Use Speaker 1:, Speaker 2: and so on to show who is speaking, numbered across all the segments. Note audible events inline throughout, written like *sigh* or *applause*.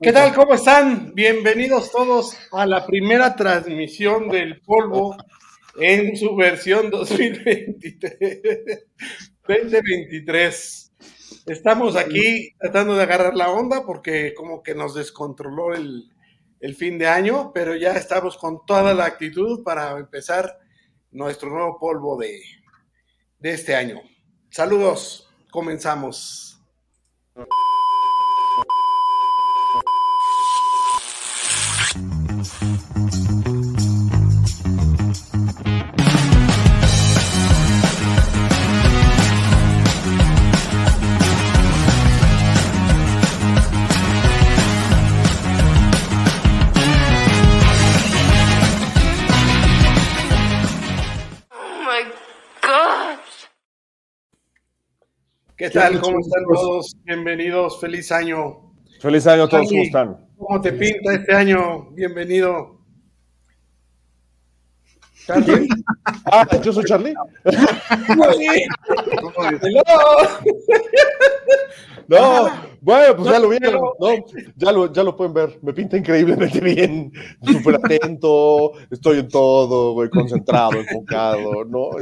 Speaker 1: ¿Qué tal? ¿Cómo están? Bienvenidos todos a la primera transmisión del polvo en su versión 2023. 2023. Estamos aquí tratando de agarrar la onda porque como que nos descontroló el, el fin de año, pero ya estamos con toda la actitud para empezar nuestro nuevo polvo de, de este año. Saludos, comenzamos. Oh. ¿Qué tal? ¿Cómo están todos? Bienvenidos, feliz año.
Speaker 2: Feliz año a todos, ¿cómo están?
Speaker 1: ¿Cómo te pinta este año? Bienvenido.
Speaker 2: ¿Charlie? *laughs* Ah, yo soy Charlie. *laughs* No, bueno, pues ya lo vieron, ¿no? Ya lo, ya lo pueden ver. Me pinta increíblemente *laughs* bien, súper atento, estoy en todo, güey, concentrado, enfocado, ¿no? *laughs*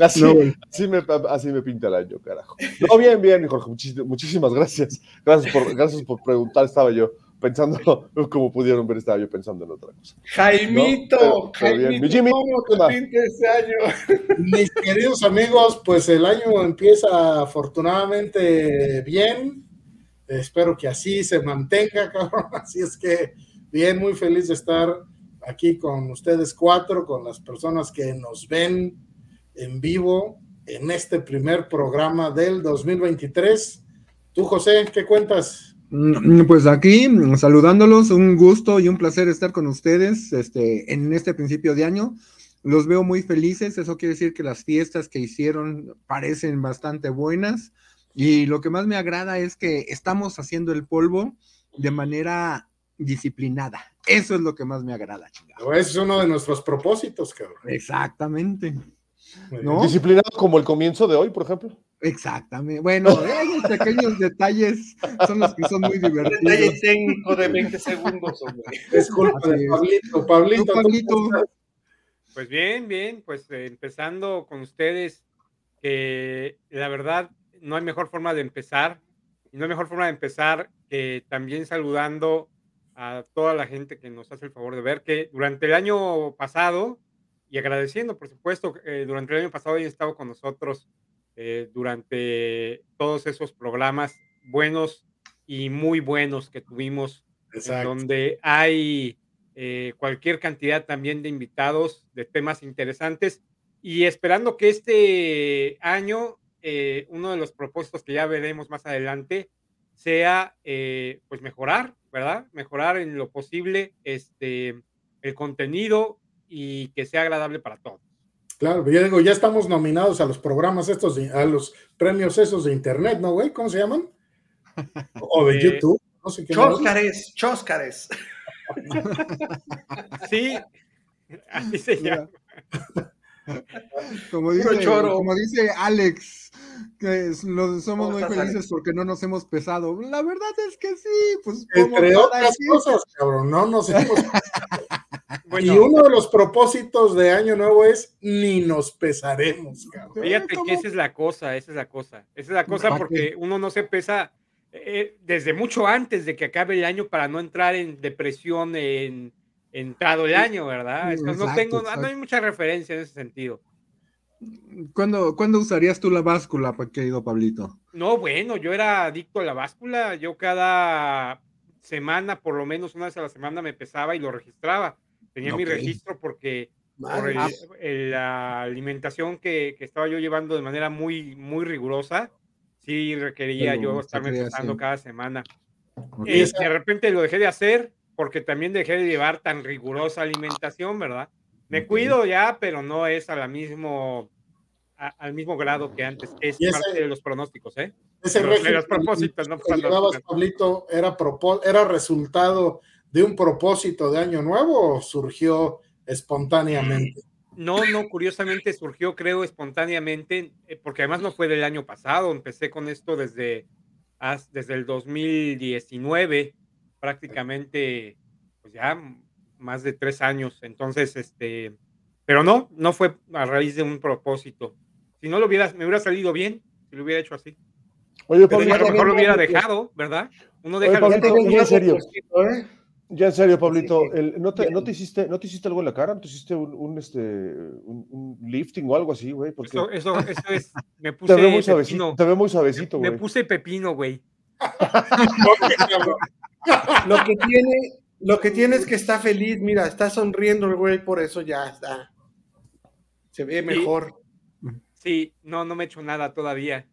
Speaker 2: Así, así, me, así me pinta el año, carajo. No, bien, bien, Jorge, muchísimas gracias. Gracias por, gracias por preguntar, estaba yo pensando, *laughs* como pudieron ver, estaba yo pensando en otra cosa.
Speaker 1: Jaimito, Jaimito ¿cómo te pinta este año? *laughs*
Speaker 3: Mis queridos amigos, pues el año empieza afortunadamente bien. Espero que así se mantenga, *laughs* cabrón. Así es que bien, muy feliz de estar aquí con ustedes cuatro, con las personas que nos ven en vivo en este primer programa del 2023. Tú, José, ¿qué cuentas?
Speaker 4: Mm, pues aquí saludándolos, un gusto y un placer estar con ustedes este, en este principio de año. Los veo muy felices, eso quiere decir que las fiestas que hicieron parecen bastante buenas y lo que más me agrada es que estamos haciendo el polvo de manera disciplinada. Eso es lo que más me agrada,
Speaker 3: chingado. Es uno de nuestros propósitos, cabrón.
Speaker 4: Exactamente.
Speaker 2: Disciplinado como el comienzo de hoy, por ejemplo.
Speaker 4: Exactamente. Bueno, esos pequeños detalles son los que son muy divertidos.
Speaker 1: Detalle técnico de 20 segundos, hombre.
Speaker 3: Es culpa de Pablito. Pablito, Pablito.
Speaker 5: Pues bien, bien, pues eh, empezando con ustedes, que la verdad no hay mejor forma de empezar, y no hay mejor forma de empezar que también saludando a toda la gente que nos hace el favor de ver que durante el año pasado, y agradeciendo, por supuesto, eh, durante el año pasado han estado con nosotros eh, durante todos esos programas buenos y muy buenos que tuvimos, donde hay eh, cualquier cantidad también de invitados, de temas interesantes, y esperando que este año, eh, uno de los propósitos que ya veremos más adelante, sea pues mejorar, ¿verdad? Mejorar en lo posible este, el contenido y que sea agradable para todos.
Speaker 3: Claro, yo digo, ya estamos nominados a los programas estos, a los premios esos de internet, ¿no, güey? ¿Cómo se llaman? O de YouTube, no sé qué.
Speaker 1: Choscares, choscares. *laughs*
Speaker 5: Sí, así se llama.
Speaker 4: Como dice, como dice Alex, que somos muy felices porque no nos hemos pesado. La verdad es que sí, pues.
Speaker 3: Entre otras cosas, cabrón, no nos hemos *laughs* y uno de los propósitos de Año Nuevo es ni nos pesaremos, cabrón.
Speaker 5: Fíjate que esa es la cosa, esa es la cosa. Esa es la cosa porque uno no se pesa eh, desde mucho antes de que acabe el año para no entrar en depresión en entrado el año, ¿verdad? no tengo, no hay mucha referencia en ese sentido.
Speaker 4: ¿Cuándo, ¿Cuándo, usarías tú la báscula, querido Pablito?
Speaker 5: No, bueno, yo era adicto a la báscula. Yo cada semana, por lo menos una vez a la semana, me pesaba y lo registraba. Tenía mi registro porque por la alimentación que, que, estaba yo llevando de manera muy, muy rigurosa, sí requería yo estarme pesando cada semana. Y de repente lo dejé de hacer porque también dejé de llevar tan rigurosa alimentación, ¿verdad? Me cuido ya, pero no es a la mismo, al mismo grado que antes. Es parte de los pronósticos, ¿eh?
Speaker 3: Ese régimen los propósitos, no que llevabas, Pablito, era, era resultado de un propósito de año nuevo o surgió espontáneamente?
Speaker 5: no, no, curiosamente surgió, creo, espontáneamente, eh, porque además no fue del año pasado, empecé con esto desde, desde el 2019, prácticamente, pues ya más de tres años, entonces, este, pero no, no fue a raíz de un propósito. Si no lo hubiera, me hubiera salido bien, si lo hubiera hecho así. Oye, Pablo, a lo mejor lo hubiera dejado, ¿verdad? Uno deja
Speaker 2: Oye, serio. ¿eh? Ya en serio, Pablito, ¿no, te, ¿no, te, hiciste, ¿no te hiciste algo en la cara? ¿No te hiciste un, un este, un, lifting o algo así, güey?
Speaker 5: Porque... Eso, eso, *laughs* eso, es, me puse
Speaker 2: te veo muy suavecito, te veo muy suavecito, güey.
Speaker 5: Me puse pepino, güey.
Speaker 1: lo que tiene, lo que tiene es que está feliz, mira, está sonriendo el güey, por eso ya está. Se ve mejor.
Speaker 5: Sí, no, no me he hecho nada todavía.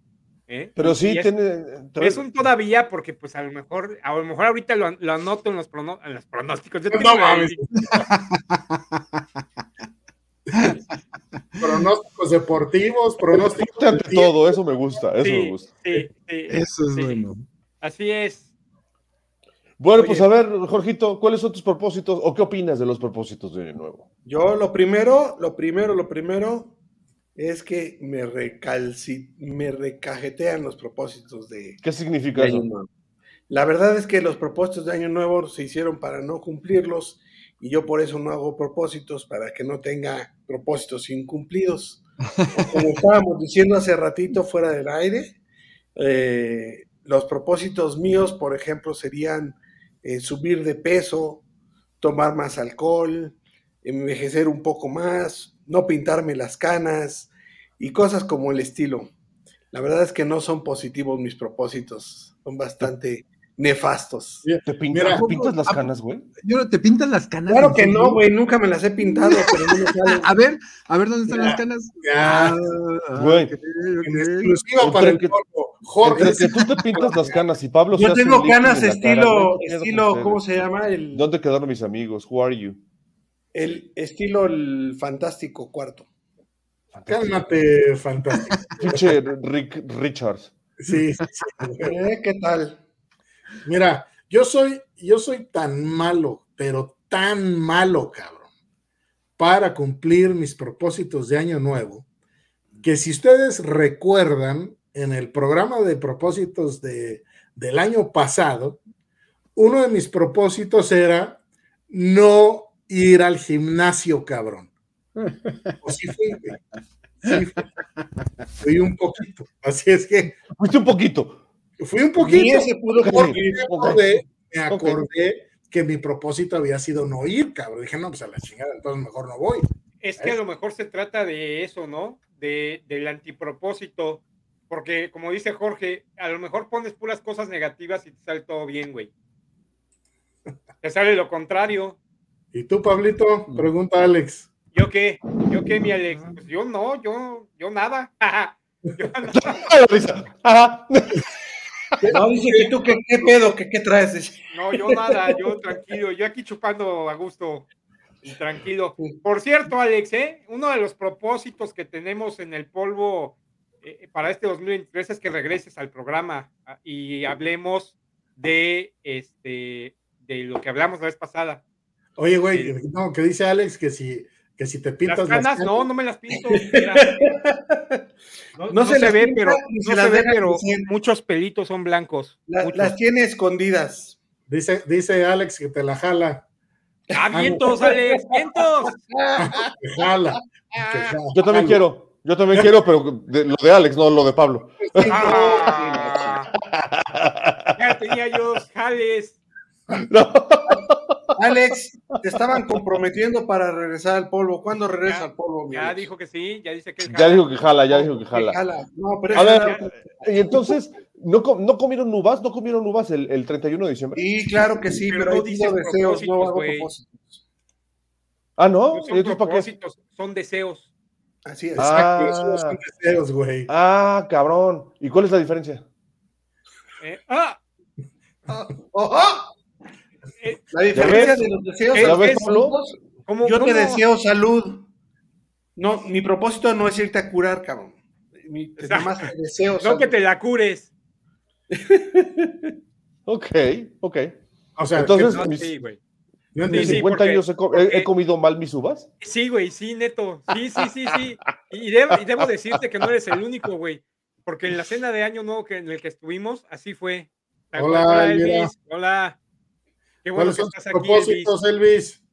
Speaker 5: ¿Eh?
Speaker 2: Pero sí
Speaker 5: es,
Speaker 2: tiene.
Speaker 5: Es un todavía porque, pues, a lo mejor, a lo mejor ahorita lo, lo anoto en los, prono, en los pronósticos. Yo no mames. *laughs*
Speaker 3: pronósticos deportivos, pronósticos.
Speaker 2: Ante todo, eso me gusta, eso
Speaker 5: sí,
Speaker 2: me gusta.
Speaker 5: Sí, sí,
Speaker 4: eso es bueno.
Speaker 5: Así es.
Speaker 2: Bueno, pues a ver, Jorgito, ¿cuáles son tus propósitos o qué opinas de los propósitos de Año Nuevo?
Speaker 1: Yo lo primero, lo primero, lo primero es que me recalci me recajetean los propósitos de
Speaker 2: ¿Qué significa eso?
Speaker 1: La verdad es que los propósitos de Año Nuevo se hicieron para no cumplirlos y yo por eso no hago propósitos para que no tenga propósitos incumplidos. como estábamos diciendo hace ratito fuera del aire, eh, los propósitos míos, por ejemplo, serían eh, subir de peso, tomar más alcohol, envejecer un poco más, no pintarme las canas y cosas como el estilo. La verdad es que no son positivos mis propósitos, son bastante nefastos.
Speaker 2: ¿Te, pintas, las canas, güey?
Speaker 4: Yo te pintas las canas.
Speaker 1: Claro que no, güey, nunca me las he pintado, pero no me *laughs*
Speaker 4: A ver, a ver dónde están las canas.
Speaker 3: Ya,
Speaker 2: ah, güey.
Speaker 3: Exclusiva para el
Speaker 2: Jorge. que tú te pintas las canas y Pablo
Speaker 1: Yo tengo canas estilo, estilo, ¿cómo se llama? El,
Speaker 2: ¿Dónde quedaron mis amigos? Who are you?
Speaker 1: El estilo el fantástico cuarto.
Speaker 3: Cálmate, fantástico. *laughs*
Speaker 2: Rick Richards.
Speaker 3: Sí, sí,
Speaker 1: ¿Eh? ¿Qué tal?
Speaker 3: Mira, yo soy, yo soy tan malo, pero tan malo, cabrón, para cumplir mis propósitos de año nuevo, que si ustedes recuerdan, en el programa de propósitos de, del año pasado, uno de mis propósitos era no ir al gimnasio, cabrón. O sí fui, Sí fui. fui un poquito. Así es que.
Speaker 2: Fuiste un poquito.
Speaker 3: Fui un poquito. Se pudo me acordé, me acordé que mi propósito había sido no ir, cabrón. Dije, no, pues a la chingada, entonces mejor no voy.
Speaker 5: Es que a lo mejor se trata de eso, ¿no? De, del antipropósito. Porque, como dice Jorge, a lo mejor pones puras cosas negativas y te sale todo bien, güey. Te sale lo contrario.
Speaker 3: ¿Y tú, Pablito? Pregunta Alex.
Speaker 5: ¿Yo qué? ¿Yo qué, mi Alex? Pues yo no, yo, yo nada. *laughs* yo
Speaker 1: nada. *laughs* No, dice que tú, ¿qué, qué pedo? ¿Qué, ¿Qué traes?
Speaker 5: No, yo nada, yo tranquilo, yo aquí chupando a gusto y tranquilo. Por cierto, Alex, ¿eh? uno de los propósitos que tenemos en el polvo eh, para este 2023 es que regreses al programa ah, y hablemos de este de lo que hablamos la vez pasada.
Speaker 3: Oye, güey, no, que dice Alex que si que si te pintas
Speaker 5: las canas, no, no me las pinto. *laughs* No, se, ve, pero no se, ve, pero muchos pelitos son blancos.
Speaker 1: las tiene escondidas.
Speaker 3: Dice, dice Alex que te la jala.
Speaker 5: ¡Ah, vientos, Alex! ¡Vientos! *laughs*
Speaker 3: Te jala,
Speaker 2: Yo también quiero. Yo también quiero, pero lo de Alex, no lo de Pablo.
Speaker 5: Ah, ya tenía yo jales. *laughs*
Speaker 1: No. Alex, te estaban comprometiendo para regresar al polvo. ¿Cuándo regresa al polvo?
Speaker 5: Ya dijo que sí, ya dice que
Speaker 2: jala. Ya dijo que jala, ya dijo que jala.
Speaker 1: No, pero
Speaker 2: a ver, y entonces, ¿no, ¿no comieron uvas? ¿No comieron uvas el, el 31 de diciembre?
Speaker 1: Sí, claro que sí, pero, pero no dice deseos, no hago propósitos.
Speaker 2: Ah, ¿no?
Speaker 5: son propósitos, son deseos.
Speaker 1: Así es.
Speaker 3: Ah, son deseos, güey.
Speaker 2: Ah, cabrón. ¿Y cuál es la diferencia?
Speaker 5: Eh, ah. *laughs*
Speaker 1: ¡Oh! La diferencia de los deseos es, yo te deseo salud. No, mi propósito no es irte a curar, cabrón. Mi, más deseo
Speaker 5: No que te la cures. *laughs*
Speaker 2: ok, ok.
Speaker 3: O sea,
Speaker 2: entonces,
Speaker 5: no,
Speaker 2: mis,
Speaker 5: sí,
Speaker 2: ¿En
Speaker 5: Sí, sí,
Speaker 2: 50
Speaker 5: porque-
Speaker 2: años he,
Speaker 5: porque-
Speaker 2: comido mal mis uvas?
Speaker 5: Sí, güey, sí, neto. Sí, sí, sí, sí. Y debo, y debo decirte que no eres el único, güey. Porque en la cena de Año Nuevo que, en el que estuvimos, así fue.
Speaker 3: Hola.
Speaker 5: Elvis. Hola. Qué bueno
Speaker 3: ¿Cuáles
Speaker 5: que
Speaker 3: son tus
Speaker 5: aquí,
Speaker 3: propósitos, Elvis?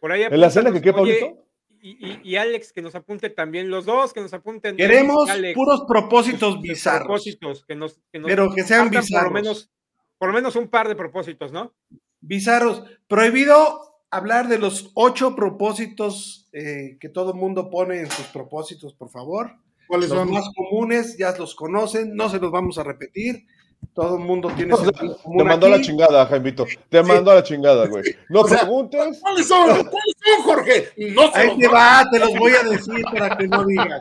Speaker 5: Por ahí
Speaker 2: ¿En la cena que qué,
Speaker 5: Oye,
Speaker 2: Pablito?
Speaker 5: Y, y- y Alex, que nos apunte también. Los dos, que nos apunten.
Speaker 1: Queremos
Speaker 5: Alex,
Speaker 1: puros propósitos bizarros.
Speaker 5: propósitos, que nos, que nos
Speaker 1: Pero que sean bizarros.
Speaker 5: Por lo, menos, por lo menos un par de propósitos, ¿no?
Speaker 1: Bizarros. Prohibido hablar de los ocho propósitos eh, que todo mundo pone en sus propósitos, por favor.
Speaker 3: ¿Cuáles
Speaker 1: Los
Speaker 3: son?
Speaker 1: más comunes ya los conocen, no se los vamos a repetir. Todo el mundo tiene *laughs*
Speaker 2: O sea, Te mandó a la
Speaker 1: aquí.
Speaker 2: chingada, Jaimito. Te mandó a la chingada, güey. No
Speaker 3: O sea,
Speaker 2: preguntes.
Speaker 3: ¿Cuáles son? ¿Cuáles son, Jorge? No se
Speaker 1: Ahí te
Speaker 3: va-
Speaker 1: va, te los voy a decir para que no digas.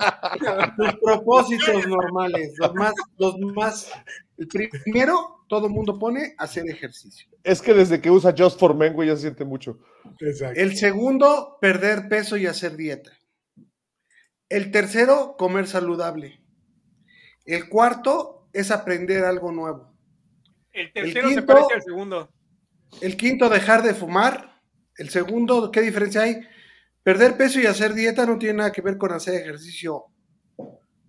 Speaker 1: Tus propósitos normales, los más, los más. El primero, todo el mundo pone hacer ejercicio.
Speaker 2: Es que desde que usa Just for Men, güey, ya se siente mucho.
Speaker 3: Exacto.
Speaker 1: El segundo, perder peso y hacer dieta. El tercero, comer saludable. El cuarto es aprender algo nuevo.
Speaker 5: El tercero se
Speaker 1: quinto-
Speaker 5: parece al segundo.
Speaker 1: El quinto, dejar de fumar. El segundo, ¿qué diferencia hay? Perder peso y hacer dieta no tiene nada que ver con hacer ejercicio.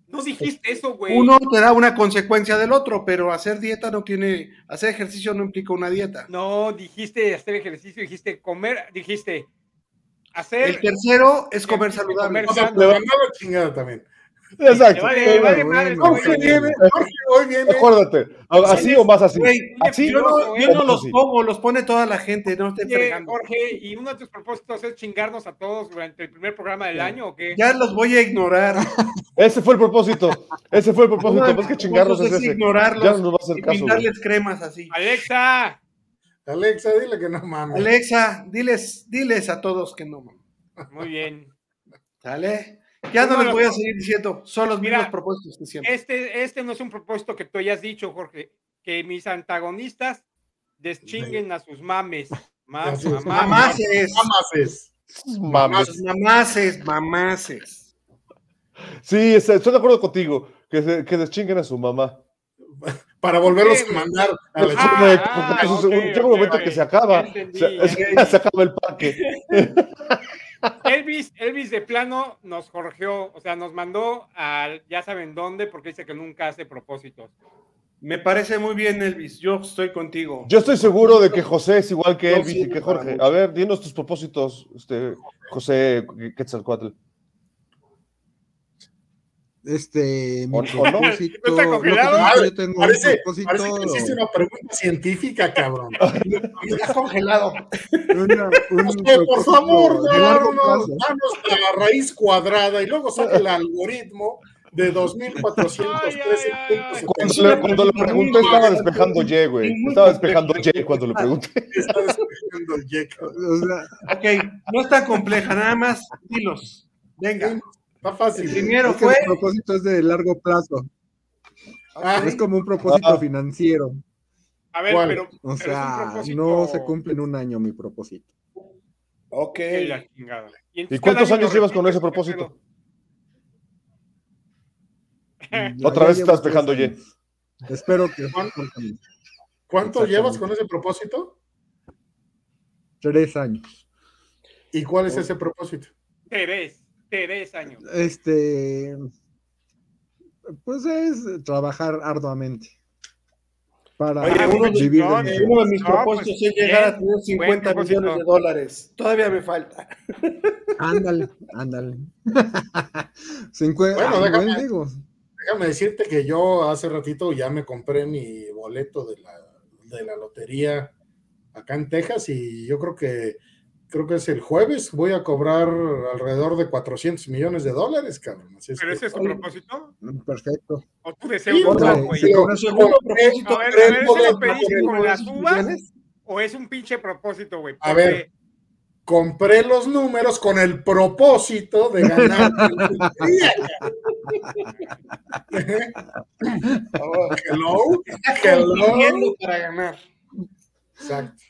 Speaker 5: No dijiste eso, güey.
Speaker 1: Uno te da una consecuencia del otro, pero hacer dieta no tiene, hacer ejercicio no implica una dieta.
Speaker 5: No, dijiste hacer ejercicio, dijiste comer, dijiste hacer.
Speaker 1: El tercero es comer
Speaker 5: Dijiste
Speaker 1: saludable.
Speaker 5: comer
Speaker 3: O sea, la chingada también.
Speaker 2: Exacto.
Speaker 5: Vale, vale.
Speaker 3: Jorge viene, Jorge hoy viene.
Speaker 2: Acuérdate. ¿Así o más así?
Speaker 1: Güey,
Speaker 2: ¿Así
Speaker 1: yo no, yo no los
Speaker 2: así?
Speaker 1: pongo, los pone toda la gente, no esté fregando.
Speaker 5: Jorge, ¿y uno de tus propósitos es chingarnos a todos durante el primer programa del año o qué?
Speaker 1: Ya los voy a ignorar. *laughs*
Speaker 2: Ese fue el propósito. Ese fue el propósito.
Speaker 1: De
Speaker 2: Más que chingarnos es ese.
Speaker 1: ignorarlos
Speaker 2: Ya no nos va a hacer
Speaker 1: y
Speaker 2: caso,
Speaker 1: pintarles cremas así.
Speaker 5: Alexa,
Speaker 3: Alexa, dile que no mames.
Speaker 1: Alexa, diles, diles a todos que no, mamá.
Speaker 5: muy bien.
Speaker 1: ¿Sale? Ya no
Speaker 5: de
Speaker 1: les voy a seguir diciendo, son los
Speaker 5: Mira,
Speaker 1: mismos propósitos que siempre.
Speaker 5: Este, este no es un propósito que tú hayas dicho, Jorge, que mis antagonistas deschinguen a sus mames. Ma-
Speaker 3: Así es.
Speaker 5: mamá-
Speaker 1: Mamaces,
Speaker 3: Mamaces.
Speaker 2: Mames.
Speaker 1: mamaces, mamaces.
Speaker 2: Sí, es- estoy de acuerdo contigo. Que, se- que deschinguen a su mamá.
Speaker 3: Para volverlos a mandar a la
Speaker 5: Ah, ah,
Speaker 2: porque eso
Speaker 5: ok,
Speaker 2: es un- llega un momento que se acaba.
Speaker 5: Entendí,
Speaker 2: Se, se acaba el parque. *laughs*
Speaker 5: Elvis, Elvis de plano nos jorgeó, o sea, nos mandó al ya saben dónde, porque dice que nunca hace propósitos.
Speaker 1: Me parece muy bien, Elvis. Yo estoy contigo.
Speaker 2: Yo estoy seguro de que José es igual que Elvis y que Jorge. A ver, dinos tus propósitos, este, José Quetzalcoatl.
Speaker 4: Este, propósito.
Speaker 5: ¿No está
Speaker 4: lo
Speaker 5: congelado?
Speaker 4: yo tengo un
Speaker 3: Parece,
Speaker 4: propósito-
Speaker 3: parece que hiciste una pregunta científica, cabrón. *laughs*
Speaker 1: Está congelado.
Speaker 4: una- un *laughs*
Speaker 3: por favor, danos, danos la raíz cuadrada y luego saca el algoritmo de
Speaker 5: Ay,
Speaker 3: 2413
Speaker 5: ay, ay,
Speaker 3: puntos.
Speaker 5: ay.
Speaker 2: Cuando le, cuando le pregunté, estaba despejando Y, güey. Estaba despejando Y cuando le pregunté. *laughs*
Speaker 3: Está despejando Y, cabrón.
Speaker 4: O sea,
Speaker 1: Ok, no está compleja, nada más dilos. Venga.
Speaker 3: Está
Speaker 1: El
Speaker 3: fácil.
Speaker 1: primero
Speaker 4: es que
Speaker 1: fue.
Speaker 4: mi propósito es de largo plazo.
Speaker 3: Ah,
Speaker 4: Es como un propósito
Speaker 2: Ah.
Speaker 4: financiero.
Speaker 5: A ver,
Speaker 3: ¿Cuál?
Speaker 5: pero,
Speaker 4: O
Speaker 5: pero
Speaker 4: sea,
Speaker 5: propósito-
Speaker 4: no se cumple en un año mi propósito.
Speaker 1: Ok.
Speaker 2: ¿Y cuántos años llevas con ese
Speaker 5: ¿qué
Speaker 2: propósito? *laughs* Otra vez estás
Speaker 4: tres
Speaker 2: despejando Y.
Speaker 4: años. Espero que
Speaker 3: ¿Cuánto?
Speaker 4: faltan
Speaker 3: ¿Cuánto
Speaker 4: Exactamente.
Speaker 3: llevas con ese propósito?
Speaker 4: tres años.
Speaker 3: ¿Y cuál es ese propósito?
Speaker 5: Tres, tres años.
Speaker 4: Este, pues es trabajar arduamente para
Speaker 1: Oye, uno de-
Speaker 4: vivir de
Speaker 5: no,
Speaker 1: Uno de mis
Speaker 5: No,
Speaker 1: propósitos
Speaker 5: pues,
Speaker 1: es llegar a tener 50
Speaker 5: propósito.
Speaker 1: millones de dólares. Todavía me falta.
Speaker 4: Ándale, ándale. *laughs*
Speaker 3: Bueno,
Speaker 4: ah,
Speaker 3: déjame-
Speaker 4: buen digo.
Speaker 3: Déjame decirte que yo hace ratito ya me compré mi boleto de la, de la lotería acá en Texas y yo creo que creo que es el jueves voy a cobrar alrededor de 400 millones de dólares, cabrón. Así es
Speaker 5: ¿Pero
Speaker 3: que-
Speaker 5: ese es tu propósito?
Speaker 4: Perfecto.
Speaker 5: ¿O tu deseo
Speaker 3: Sí,
Speaker 5: güey?
Speaker 4: sí. Con
Speaker 1: Segundo
Speaker 3: compré-
Speaker 1: propósito.
Speaker 5: A ver, a
Speaker 3: el
Speaker 5: ver, ¿ese lo pediste con las uvas? ¿O es un pinche propósito, güey?
Speaker 3: A ver. compré los números con el propósito de ganar. cabrón. *laughs* *laughs* Hello, hello.
Speaker 1: Para ganar.
Speaker 3: Exacto.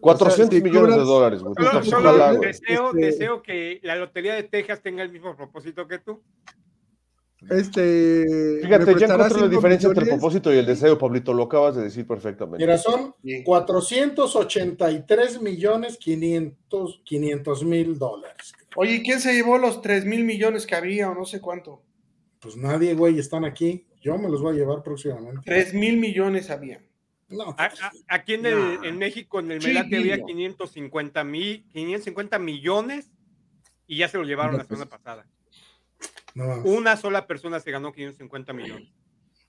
Speaker 2: 400
Speaker 4: O sea, si
Speaker 2: millones de dólares, güey.
Speaker 5: Solo,
Speaker 2: Puta,
Speaker 5: solo
Speaker 2: ojalá, güey.
Speaker 5: deseo,
Speaker 4: Este-
Speaker 5: deseo que la Lotería de Texas tenga el mismo propósito que tú.
Speaker 4: Este.
Speaker 2: Fíjate,
Speaker 4: ¿me
Speaker 2: ya encontré la diferencia entre el propósito y el deseo, Pablito. Lo acabas de decir perfectamente.
Speaker 3: Mira, son
Speaker 1: Sí.
Speaker 3: 483 millones 500 500 mil dólares.
Speaker 1: Oye, ¿quién se llevó los 3 mil millones que había o no sé cuánto?
Speaker 3: Pues nadie, güey, están aquí. Yo me los voy a llevar próximamente.
Speaker 1: 3 mil millones había.
Speaker 3: No,
Speaker 5: A- a- Aquí en, el,
Speaker 1: No.
Speaker 5: en México, en el Melate, había
Speaker 1: niño.
Speaker 5: 550 mil, 550 millones y ya se lo llevaron la
Speaker 4: pues.
Speaker 5: semana pasada.
Speaker 3: no.
Speaker 5: Una sola persona se ganó 550 millones.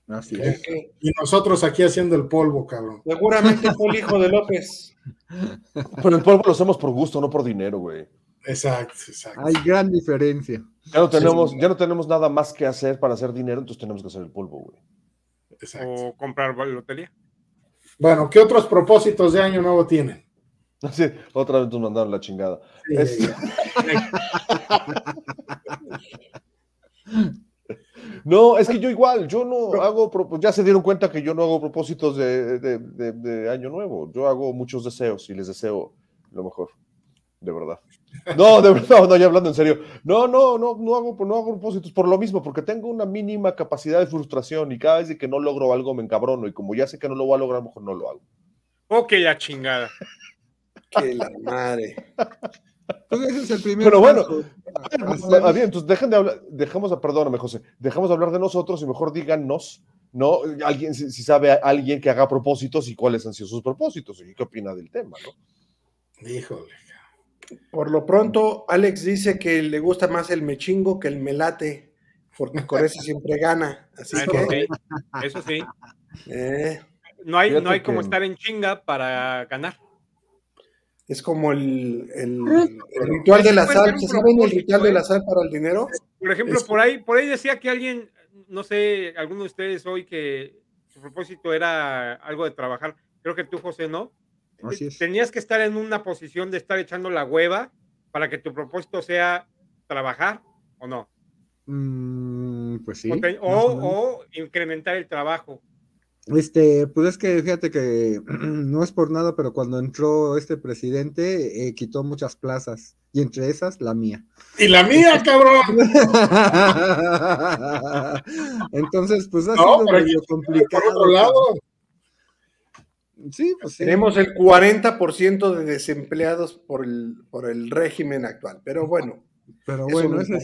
Speaker 4: Es.
Speaker 1: Que
Speaker 3: Y nosotros aquí haciendo el polvo, cabrón.
Speaker 1: seguramente fue el hijo de López. *laughs*
Speaker 2: Pero el polvo lo hacemos por gusto, no por dinero, güey.
Speaker 3: Exacto, exacto.
Speaker 4: Hay gran diferencia.
Speaker 2: Ya no tenemos, ya no tenemos nada más que hacer para hacer dinero, entonces tenemos que hacer el polvo, güey.
Speaker 3: exacto.
Speaker 5: O comprar lotería.
Speaker 3: Bueno, ¿qué otros propósitos de año nuevo tienen? *laughs*
Speaker 2: Así, otra vez nos mandaron la chingada.
Speaker 3: Sí,
Speaker 2: Es- *laughs* No, es que yo igual, yo no hago, ya se dieron cuenta que yo no hago propósitos de, de- de- de año nuevo, yo hago muchos deseos y les deseo lo mejor, de verdad. No, de verdad, no, ya hablando en serio. No, no, no, no hago, no hago propósitos por lo mismo, porque tengo una mínima capacidad de frustración y cada vez que no logro algo me encabrono y como ya sé que no lo voy a lograr, mejor no lo hago.
Speaker 5: Ok, la chingada.
Speaker 1: Que la madre.
Speaker 4: Pues ese es el primer.
Speaker 2: Pero bueno,
Speaker 4: paso.
Speaker 2: Ah, bien, entonces dejen de hablar, dejemos, de- perdóname, José, dejemos de hablar de nosotros y mejor díganos, ¿no? Alguien, si, si sabe a alguien que haga propósitos y cuáles han sido sus propósitos y qué opina del tema, ¿no?
Speaker 3: Híjole.
Speaker 1: Por lo pronto, Alex dice que le gusta más el mechingo que el melate, porque con ese *laughs* siempre gana. Así
Speaker 5: Eso
Speaker 1: que,
Speaker 5: sí. Eso sí.
Speaker 1: eh,
Speaker 5: No hay, no hay como
Speaker 2: que-
Speaker 5: estar en chinga para ganar.
Speaker 1: es como el, el- el ritual de la sal. ¿Se saben el ritual de la sal para el dinero?
Speaker 5: Por ejemplo,
Speaker 1: Es-
Speaker 5: por ahí, por ahí decía que alguien, no sé, alguno de ustedes hoy que su propósito era algo de trabajar. Creo que tú, José, ¿no?
Speaker 4: Así es.
Speaker 5: Tenías que estar en una posición de estar echando la hueva para que tu propósito sea trabajar o no.
Speaker 4: Mm, pues sí.
Speaker 5: o, te- incrementar el trabajo.
Speaker 4: Este, pues es que fíjate que *clears throat* no es por nada, pero cuando entró este presidente, eh, quitó muchas plazas, y entre esas la mía.
Speaker 3: Y la mía, cabrón. *laughs*
Speaker 4: Entonces, pues ha
Speaker 3: No,
Speaker 4: sido
Speaker 3: Por
Speaker 4: complicado.
Speaker 3: otro lado,
Speaker 4: Sí, pues sí.
Speaker 1: Tenemos el 40% de desempleados por el, por el régimen actual. Pero bueno,
Speaker 4: Pero bueno,
Speaker 1: no
Speaker 4: ese es,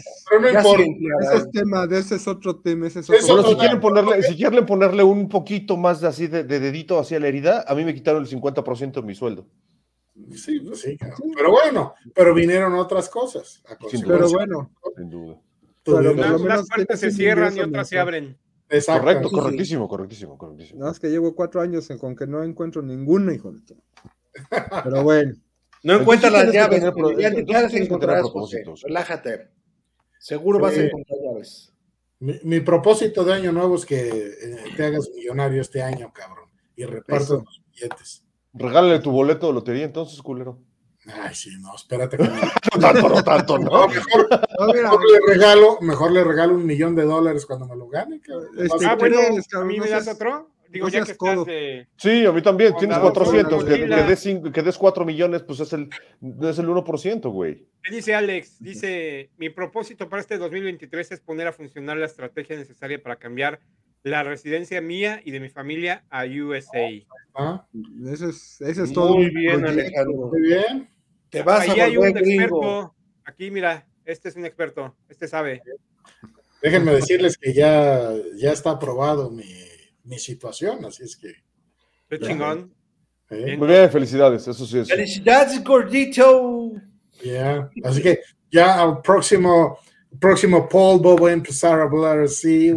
Speaker 4: ese es tema, de ese es otro tema, ese es otro
Speaker 2: Pero si quieren ponerle, si quieren ponerle un poquito más de así de, de dedito hacia la herida, a mí me quitaron el 50% de mi sueldo.
Speaker 3: Sí, pues sí, cabrón. Pero bueno, pero vinieron otras cosas. a
Speaker 4: Pero bueno,
Speaker 2: Sin duda.
Speaker 4: pero
Speaker 3: Tuvieron-
Speaker 4: por lo
Speaker 5: Unas,
Speaker 4: menos
Speaker 5: unas puertas se cierran y otras se abren.
Speaker 3: Exacto.
Speaker 2: Correcto,
Speaker 1: sí.
Speaker 2: correctísimo, correctísimo, correctísimo.
Speaker 4: No, es que llevo cuatro años en- con que no encuentro ninguna, hijo de Pero bueno,
Speaker 1: No encuentras las llaves,
Speaker 2: tener
Speaker 1: pero ya, ya las encontrarás, José.
Speaker 2: propósitos.
Speaker 1: Relájate. Seguro vas a encontrar llaves.
Speaker 3: Mi, mi propósito de año nuevo es que eh, te hagas millonario este año, cabrón. Y repartas los billetes.
Speaker 2: Regálale tu boleto de lotería entonces, culero.
Speaker 3: Ay, sí, no, espérate. que me- *laughs*
Speaker 2: No tanto, no tanto,
Speaker 3: No,
Speaker 2: no.
Speaker 3: mejor,
Speaker 4: no, mira,
Speaker 3: mejor le regalo, mejor le regalo un millón de dólares cuando me lo gane.
Speaker 4: Este,
Speaker 5: Ah,
Speaker 3: a-
Speaker 5: bueno, a mí
Speaker 4: No
Speaker 5: me das otro. Digo,
Speaker 4: no
Speaker 5: ya que estás de...
Speaker 2: Sí, a mí también. Tienes
Speaker 5: Onda,
Speaker 2: 400. Que, que des cinco- que des 4 millones, pues es el, es el 1%, güey.
Speaker 5: ¿Qué dice Alex? Dice, mi propósito para este 2023 es poner a funcionar la estrategia necesaria para cambiar la residencia mía y de mi familia a USA.
Speaker 3: Ah,
Speaker 4: Ese es, ese es todo.
Speaker 1: Muy bien. Alejandro.
Speaker 3: Muy bien.
Speaker 1: Te vas
Speaker 5: Ahí
Speaker 1: a
Speaker 5: hay un
Speaker 1: gringo.
Speaker 5: experto. Aquí, mira, este es un experto. Este sabe.
Speaker 3: Déjenme decirles que ya, ya está aprobado mi, mi situación, así es que.
Speaker 5: Qué chingón.
Speaker 3: eh.
Speaker 2: Muy bien, felicidades. Eso sí es.
Speaker 1: ¡Felicidades, gordito!
Speaker 3: ya. Así que ya al próximo, próximo polvo voy a empezar a hablar así.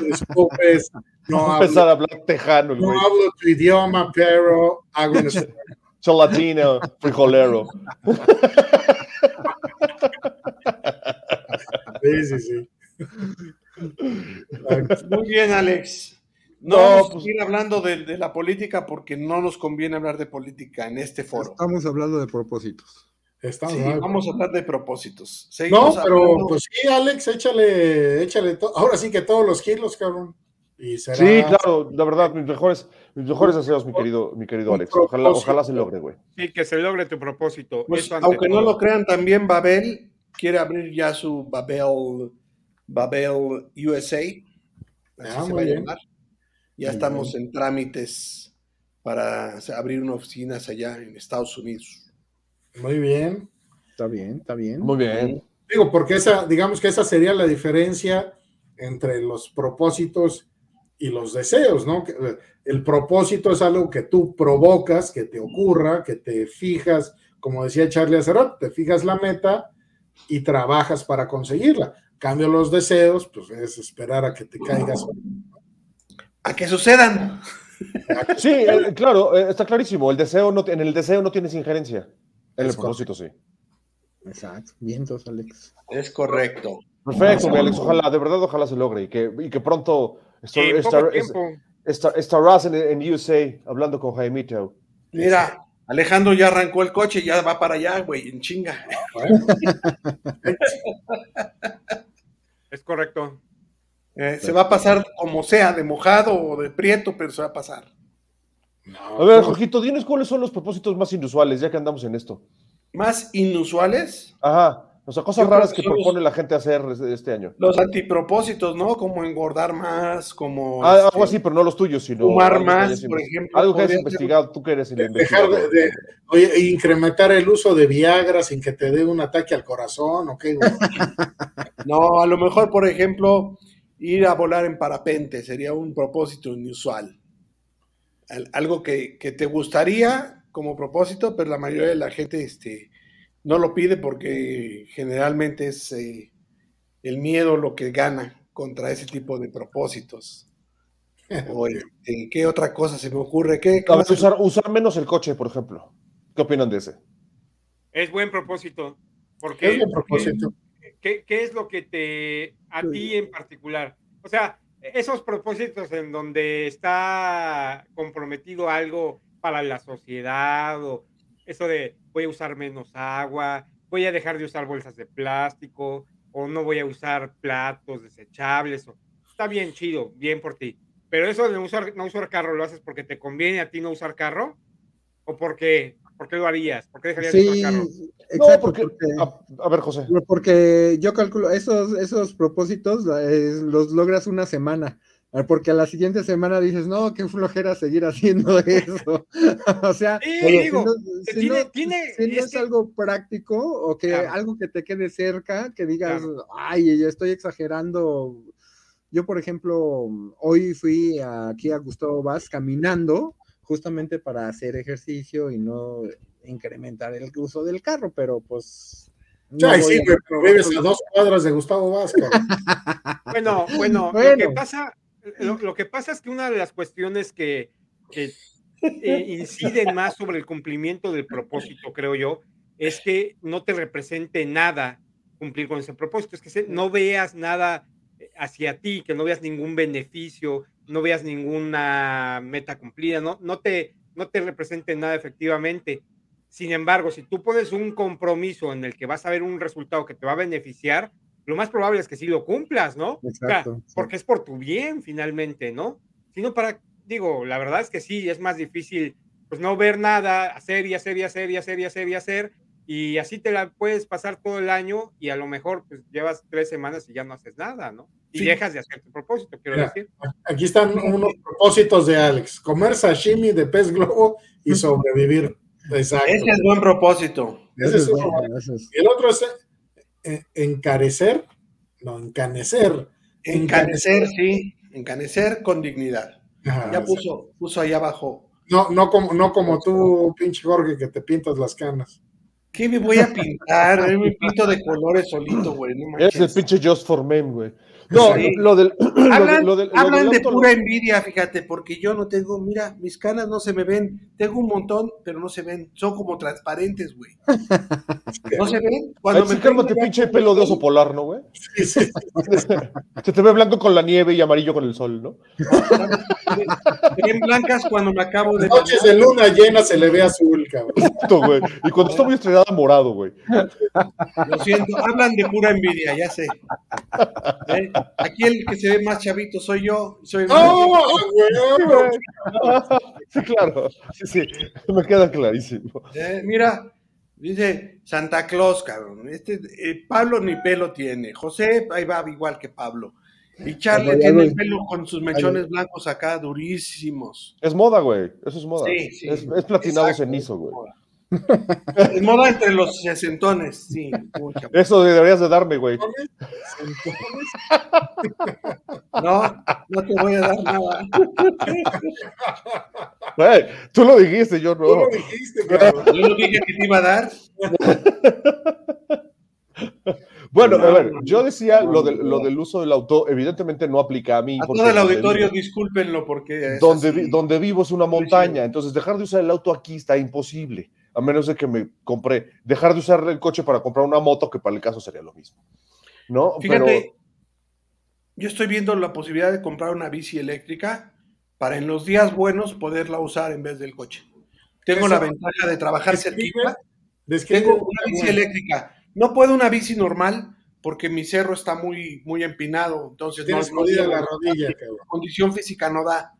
Speaker 3: Disculpes, no
Speaker 2: Vamos a empezar
Speaker 3: hablo,
Speaker 2: a hablar tejano,
Speaker 3: no
Speaker 2: güey.
Speaker 3: hablo tu idioma, pero hago un *laughs*
Speaker 2: Cholatino, frijolero.
Speaker 3: Sí, sí, sí.
Speaker 1: Muy bien, Alex. No,
Speaker 2: No,
Speaker 1: vamos
Speaker 2: pues-
Speaker 1: a seguir hablando de, de la política porque no nos conviene hablar de política en este foro.
Speaker 4: Estamos hablando de propósitos.
Speaker 3: Estamos
Speaker 1: Sí, vamos a hablar de propósitos.
Speaker 3: No, pero
Speaker 1: hablando-
Speaker 3: pues sí, Alex, échale, échale. Ahora sí que todos los kilos, cabrón. Y será,
Speaker 2: Sí, claro, la verdad, mis mejores, mis mejores deseos, mi querido, mi querido Alex. Ojalá, ojalá se logre, güey.
Speaker 5: Sí, que se logre tu propósito.
Speaker 1: Pues, aunque no lo crean, también Babel quiere abrir ya su Babel Babel USA. Así
Speaker 3: Ah,
Speaker 1: se
Speaker 3: muy
Speaker 1: va a
Speaker 3: bien.
Speaker 1: llamar. Ya
Speaker 3: Muy
Speaker 1: estamos en trámites para abrir una oficinas allá en Estados Unidos.
Speaker 3: Muy bien.
Speaker 4: Está bien, está bien.
Speaker 2: Muy bien.
Speaker 3: Digo, porque esa, digamos que esa sería la diferencia entre los propósitos y los deseos, ¿no? El propósito es algo que tú provocas, que te ocurra, que te fijas, como decía Charlie hace rato, te fijas la meta y trabajas para conseguirla. Cambio los deseos, pues es esperar a que te caigas.
Speaker 1: A que sucedan.
Speaker 2: Sí, *laughs* eh, claro, eh, está clarísimo. El deseo no, en el deseo no tienes injerencia. En el
Speaker 3: Es
Speaker 2: propósito, sí.
Speaker 4: Exacto. Vientos, Alex.
Speaker 1: Es correcto.
Speaker 2: Perfecto, Alex. Ojalá, de verdad, ojalá se logre y que, y que pronto estar-
Speaker 5: Sí, en
Speaker 2: en, en USA hablando con Jaimito.
Speaker 1: Mira, Alejandro ya arrancó el coche, ya va para allá, güey, en chinga.
Speaker 5: Es correcto.
Speaker 1: Eh, se va a pasar como sea, de mojado o de prieto, pero se va a pasar.
Speaker 3: No,
Speaker 2: A ver, Jorgito, dinos cuáles son los propósitos más inusuales, ya que andamos en esto.
Speaker 1: Más inusuales,
Speaker 2: Ajá. O sea, cosas raras
Speaker 1: que
Speaker 2: que
Speaker 1: son los-
Speaker 2: propone la gente hacer este- este año.
Speaker 1: los antipropósitos, ¿no? Como engordar más, como
Speaker 2: Ah, algo
Speaker 1: este,
Speaker 2: así, pero no los tuyos, sino.
Speaker 1: fumar
Speaker 2: algo
Speaker 1: más, por ejemplo,
Speaker 2: Algo que
Speaker 1: ser-
Speaker 2: investigado, tú que eres el
Speaker 3: dejar
Speaker 2: investigador.
Speaker 3: de, de- oye, incrementar el uso de Viagra sin que te dé un ataque al corazón, ¿ok? güey? *laughs*
Speaker 1: No, a lo mejor, por ejemplo, ir a volar en parapente sería un propósito inusual. Al- Algo que, que te gustaría como propósito, pero la mayoría de la gente este, no lo pide porque generalmente es eh, el miedo lo que gana contra ese tipo de propósitos. *laughs* O, este, ¿Qué otra cosa se me ocurre? ¿Qué,
Speaker 2: A ver, usar, usar menos el coche, por ejemplo. ¿Qué opinan de ese?
Speaker 5: Es buen propósito.
Speaker 3: ¿Qué
Speaker 5: Porque,
Speaker 3: es propósito?
Speaker 5: ¿qué, qué es lo que te, a ti en particular? O sea, esos propósitos en donde está comprometido algo para la sociedad o eso de voy a usar menos agua, voy a dejar de usar bolsas de plástico o no voy a usar platos desechables. O, está bien chido, bien por ti. Pero eso de no usar, no usar carro, ¿lo haces porque te conviene a ti no usar carro? ¿O porque, por qué lo harías? ¿Por qué dejarías de usar carro?
Speaker 2: No,
Speaker 4: exacto,
Speaker 2: porque.
Speaker 4: porque,
Speaker 2: A, a ver, José.
Speaker 4: porque yo calculo, esos, esos propósitos eh, los logras una semana, porque a la siguiente semana dices, no, qué flojera seguir haciendo *laughs* eso. *laughs* o sea,
Speaker 5: Sí, digo,
Speaker 4: si no,
Speaker 5: que
Speaker 4: si
Speaker 5: tiene-
Speaker 4: no-
Speaker 5: tiene-
Speaker 4: si no
Speaker 5: es que-
Speaker 4: algo práctico o que
Speaker 5: Claro.
Speaker 4: algo que te quede cerca, que digas,
Speaker 5: Claro.
Speaker 4: ay, ya estoy exagerando. Yo, por ejemplo, hoy fui aquí a Gustavo Vaz caminando justamente para hacer ejercicio y no incrementar el uso del carro, pero pues... no
Speaker 3: Ay, sí,
Speaker 4: a-
Speaker 3: pero vives a dos cuadras de Gustavo Vázquez. *laughs*
Speaker 5: Bueno, bueno, Lo,
Speaker 4: Bueno.
Speaker 5: que pasa, lo, lo que pasa es que una de las cuestiones que, que, eh, inciden más sobre el cumplimiento del propósito, creo yo, es que no te represente nada cumplir con ese propósito, es que no veas nada eh, hacia ti, que no veas ningún beneficio, no veas ninguna meta cumplida, no, no, te, no te represente nada efectivamente. Sin embargo, si tú pones un compromiso en el que vas a ver un resultado que te va a beneficiar, lo más probable es que sí lo cumplas, ¿no? O sea,
Speaker 4: Exacto, sí.
Speaker 5: porque es por tu bien finalmente, ¿no? Sino para, digo, la verdad es que sí, es más difícil, pues no ver nada, hacer y hacer y hacer y hacer y hacer y hacer, y así te la puedes pasar todo el año y a lo mejor pues llevas tres semanas y ya no haces nada, ¿no? Y
Speaker 1: Sí.
Speaker 5: dejas de hacer tu propósito, quiero decir.
Speaker 3: Aquí están unos propósitos de Alex: comer sashimi de pez globo y sobrevivir. Exacto. *laughs*
Speaker 1: Ese es buen propósito.
Speaker 3: Ese
Speaker 4: es bueno, es-
Speaker 3: Y el otro es encarecer, no, encanecer.
Speaker 1: Encanecer, sí. Encanecer con dignidad.
Speaker 3: Ajá,
Speaker 1: Ya puso, puso ahí abajo.
Speaker 3: No, no como, no como tú, pinche Jorge, que te pintas las canas.
Speaker 1: ¿Qué me voy a pintar? Me pinto de colores solito, güey. No
Speaker 2: Es el pinche Just for Men, güey. No,
Speaker 1: Sí.
Speaker 2: lo del. lo del-
Speaker 1: Hablan,
Speaker 2: lo del- lo
Speaker 1: hablan
Speaker 2: del
Speaker 1: de pura envidia, fíjate, porque yo no tengo, mira, mis canas no se me ven. Tengo un montón, pero no se ven. Son como transparentes, güey. *laughs* ¿No se ven?
Speaker 2: Ay,
Speaker 1: Cuando
Speaker 2: sí,
Speaker 1: me
Speaker 2: cálmate,
Speaker 1: pego-
Speaker 2: pinche pelo de oso polar, ¿no, güey?
Speaker 3: Sí, sí. *laughs*
Speaker 2: Se te ve blanco con la nieve y amarillo con el sol, ¿no?
Speaker 1: Ven blancas cuando me acabo de.
Speaker 3: Noches de luna llena se le ve azul, cabrón.
Speaker 2: Güey. Y cuando está muy estrenada, morado, güey.
Speaker 1: Lo siento, hablan de pura envidia, ya sé. *laughs* ¿Eh? Aquí el que se ve más chavito soy yo. Soy
Speaker 3: ¡Oh, güey!
Speaker 2: Sí, claro. Sí, sí. Me queda clarísimo.
Speaker 1: Eh, mira, Dice Santa Claus, cabrón. Este, eh, Pablo ni pelo tiene. José ahí va igual que Pablo. Y Charlie tiene el pelo con sus mechones blancos acá, durísimos.
Speaker 2: Es moda, güey. Eso es moda. Sí, sí. Es, es platinado cenizo, güey.
Speaker 1: Es moda entre los sesentones, sí.
Speaker 2: Eso deberías de darme, güey.
Speaker 1: No, no te voy a dar nada.
Speaker 2: Güey, tú lo dijiste, yo no.
Speaker 3: Tú lo dijiste, cabrón.
Speaker 1: Yo no dije que te iba a dar.
Speaker 2: Bueno, a ver, yo decía lo, lo, del uso del auto, evidentemente no aplica a mí.
Speaker 1: A todo el auditorio, discúlpenlo, porque.
Speaker 2: donde, donde vivo es una montaña, entonces dejar de usar el auto aquí está imposible a menos de que me compré, dejar de usar el coche para comprar una moto, que para el caso sería lo mismo. ¿No?
Speaker 1: Fíjate, yo estoy viendo la posibilidad de comprar una bici eléctrica para en los días buenos poderla usar en vez del coche. Tengo la ventaja de trabajar cerquita. Tengo una bici eléctrica. No puedo una bici normal porque mi cerro está muy, muy empinado, entonces
Speaker 3: no, no la rodilla,
Speaker 1: la condición física no da.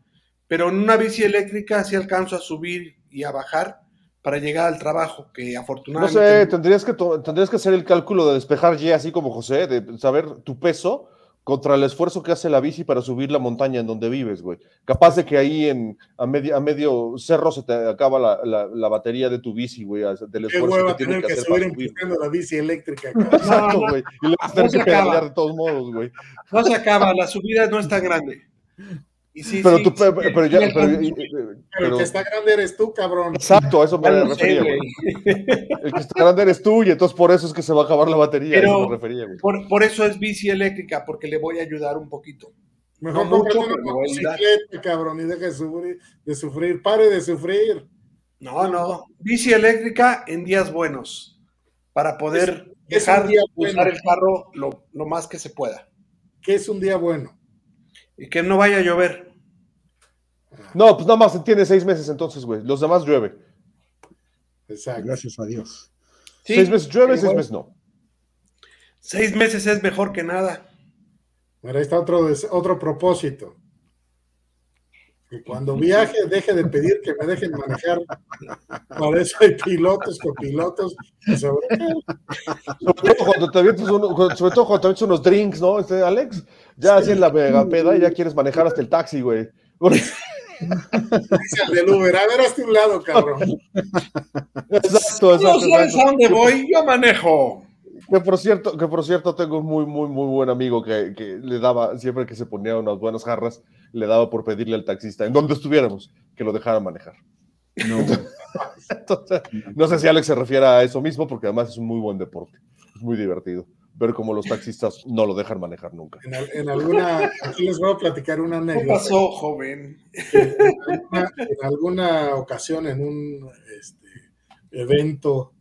Speaker 1: Pero en una bici eléctrica sí alcanzo a subir y a bajar para llegar al trabajo, que afortunadamente...
Speaker 2: No sé, tendrías que, tendrías que hacer el cálculo de despejar ya, así como José, de saber tu peso contra el esfuerzo que hace la bici para subir la montaña en donde vives, güey. Capaz de que ahí en, a, medio, a medio cerro se te acaba la, la, batería de tu bici, güey, del
Speaker 3: esfuerzo que tienes que, hacer para subir. la bici eléctrica. *laughs*
Speaker 2: Exacto, güey. y le vas a tener que pedalear de todos modos, güey.
Speaker 1: No se acaba, la subida no es tan grande
Speaker 2: pero tú, pero, ya, pero,
Speaker 3: el que está grande eres tú, cabrón.
Speaker 2: Exacto, a eso me refería, güey. El que está grande eres tú y entonces por eso es que se va a acabar la batería.
Speaker 1: Pero, me refería, por, por, eso es bici eléctrica, porque le voy a ayudar un poquito.
Speaker 3: Mejor no mucho, cabrón, y deje de sufrir, de sufrir, pare de sufrir.
Speaker 1: No, no, bici eléctrica en días buenos, para poder dejar de usar el carro lo, lo más que se pueda.
Speaker 3: ¿Qué es un día bueno?
Speaker 1: Y que no vaya a llover.
Speaker 2: No, pues nada más tiene seis meses entonces, güey. Los demás llueve.
Speaker 3: Exacto.
Speaker 4: Gracias a Dios.
Speaker 2: seis meses llueve, seis meses no.
Speaker 1: Seis meses es mejor que nada.
Speaker 3: Mira, ahí está otro, otro propósito. Que cuando viaje deje de pedir que me dejen manejar. Para eso hay pilotos, copilotos. Sobre,
Speaker 2: sobre todo cuando te avientas sobre todo cuando te avientas unos drinks, ¿no? Este, Alex, ya así en la peda y ya quieres manejar hasta el taxi, güey.
Speaker 3: Dice el del Uber, a ver hasta un lado, cabrón.
Speaker 2: Exacto, exacto.
Speaker 1: No sabes a dónde voy, yo manejo.
Speaker 2: Que por cierto, que por cierto tengo un muy, muy, muy buen amigo que, que, le daba, siempre que se ponía unas buenas jarras, le daba por pedirle al taxista, en donde estuviéramos, que lo dejara manejar. No. *laughs* no sé si Alex se refiere a eso mismo, porque además es un muy buen deporte, es muy divertido ver cómo los taxistas no lo dejan manejar nunca.
Speaker 3: En, alguna, aquí les voy a platicar una anécdota.
Speaker 1: ¿Qué pasó, joven?
Speaker 3: En alguna, ocasión, en un este, evento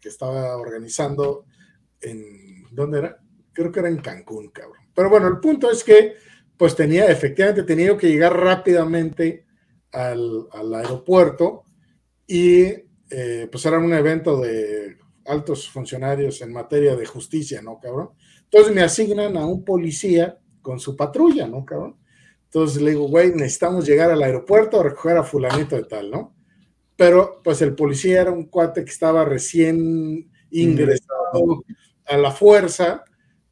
Speaker 3: que estaba organizando en, ¿dónde era? Creo que era en Cancún, cabrón. Pero bueno, el punto es que, pues tenía, efectivamente, tenía que llegar rápidamente al, aeropuerto y eh, pues era un evento de altos funcionarios en materia de justicia, ¿no, cabrón? Entonces me asignan a un policía con su patrulla, ¿no, cabrón? Entonces le digo, güey, necesitamos llegar al aeropuerto a recoger a fulanito de tal, ¿no? Pero pues el policía era un cuate que estaba recién ingresado a la fuerza,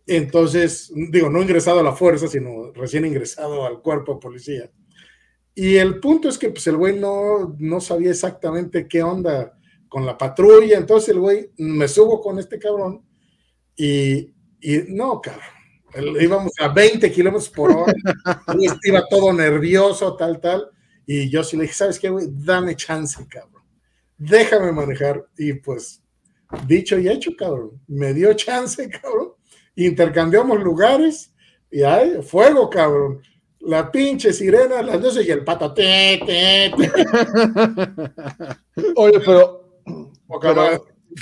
Speaker 3: entonces, digo, no ingresado a la fuerza, sino recién ingresado al cuerpo de policía. Y el punto es que pues el güey no, no sabía exactamente qué onda con la patrulla. Entonces el güey, me subo con este cabrón y, y no, cabrón. Íbamos a 20 kilómetros por hora, *laughs* iba todo nervioso, tal, tal. Y yo sí le dije, ¿sabes qué, güey? Dame chance, cabrón. Déjame manejar. Y pues, dicho y hecho, cabrón. Me dio chance, *laughs* cabrón. Intercambiamos lugares y hay fuego, cabrón. La pinche sirena, las luces y el pato. *laughs*
Speaker 2: Oye, pero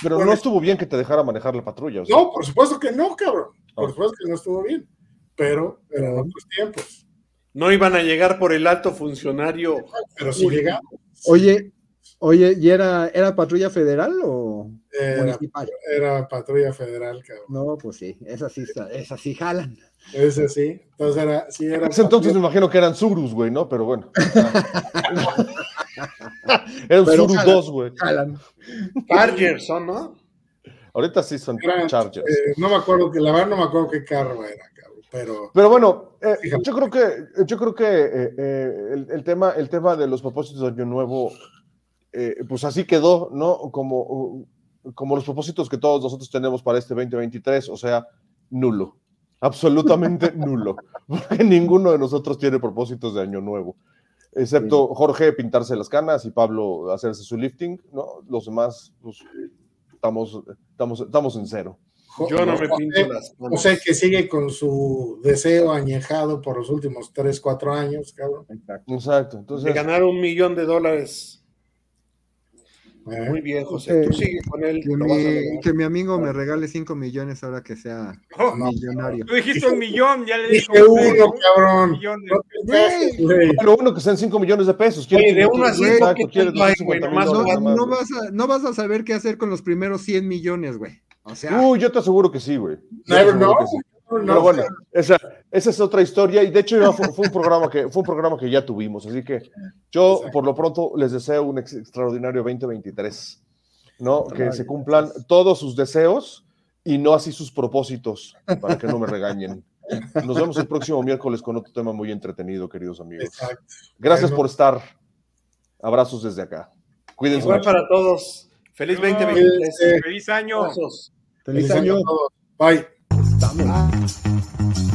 Speaker 2: pero, no estuvo bien que te dejara manejar la patrulla.
Speaker 3: No, por supuesto que no, cabrón. Por supuesto que no estuvo bien. Pero en otros tiempos.
Speaker 1: No iban a llegar por el alto funcionario.
Speaker 3: Pero sí llegamos.
Speaker 4: Oye, oye, ¿y era, era patrulla federal o
Speaker 3: era, municipal? Era patrulla federal, cabrón.
Speaker 4: No, pues sí, esa sí, esa sí jalan.
Speaker 3: Ese sí. Entonces era, sí era
Speaker 2: entonces me imagino que eran surus, güey, ¿no? Pero bueno. *laughs* Era un
Speaker 4: jalan.
Speaker 2: 2, güey.
Speaker 4: Jalan. *laughs*
Speaker 1: Chargers son, ¿no?
Speaker 2: Ahorita sí son
Speaker 3: Era,
Speaker 2: Chargers.
Speaker 3: eh, no me acuerdo que la verdad no me acuerdo qué carro era, cabrón, pero
Speaker 2: Pero bueno, eh, yo creo que, yo creo que eh, el, el tema, el tema de los propósitos de Año Nuevo, pues así quedó, ¿no? Como, como los propósitos que todos nosotros tenemos para este 2023, o sea, nulo, absolutamente *laughs* nulo, porque ninguno de nosotros tiene propósitos de Año Nuevo, excepto Jorge pintarse las canas y Pablo hacerse su lifting, ¿no? Los demás, pues, estamos, estamos, estamos en cero.
Speaker 1: Yo no me pinto las
Speaker 3: José que sigue con su deseo añejado por los últimos 3, 4 años, cabrón.
Speaker 4: Exacto.
Speaker 2: Exacto,
Speaker 1: de
Speaker 2: entonces...
Speaker 1: ganar un millón de dólares.
Speaker 3: Eh,
Speaker 1: Muy bien, José. Tú sigue con él.
Speaker 4: Que
Speaker 1: lo
Speaker 4: mi, que mi amigo me regale 5 millones ahora que sea *laughs*
Speaker 5: Oh,
Speaker 3: no.
Speaker 4: millonario.
Speaker 5: tú dijiste un millón, ya le
Speaker 3: Dije
Speaker 5: dije
Speaker 3: uno, cabrón.
Speaker 2: Pero uno que sean 5 millones de pesos. ¿quién
Speaker 1: Oye, de uno a cinco,
Speaker 2: Exacto,
Speaker 1: ¿qué
Speaker 2: quiere
Speaker 1: tanto hay,
Speaker 2: 250
Speaker 1: güey?
Speaker 2: mil
Speaker 1: Nomás
Speaker 4: No, vas a, no vas a saber qué hacer con los primeros 100 millones, güey. O sea,
Speaker 2: Uy, yo te aseguro que sí, güey.
Speaker 3: Never know. No,
Speaker 2: Pero bueno, esa, esa es otra historia y de hecho ya fue, fue un programa que, fue un programa que ya tuvimos, así que yo
Speaker 3: Exacto.
Speaker 2: por lo pronto les deseo un ex- extraordinario 2023, ¿no? Que se cumplan todos sus deseos y no así sus propósitos, para que no me regañen. Nos vemos el próximo miércoles con otro tema muy entretenido, queridos amigos.
Speaker 3: Exacto.
Speaker 2: Gracias
Speaker 3: Bueno.
Speaker 2: por estar. Abrazos desde acá. Cuídense.
Speaker 1: Igual
Speaker 2: mucho.
Speaker 1: para todos. Feliz
Speaker 5: No,
Speaker 1: 2023.
Speaker 3: eh,
Speaker 5: Feliz año.
Speaker 4: Feliz
Speaker 3: Feliz año
Speaker 4: año.
Speaker 3: a todos. Bye.
Speaker 4: Estamos.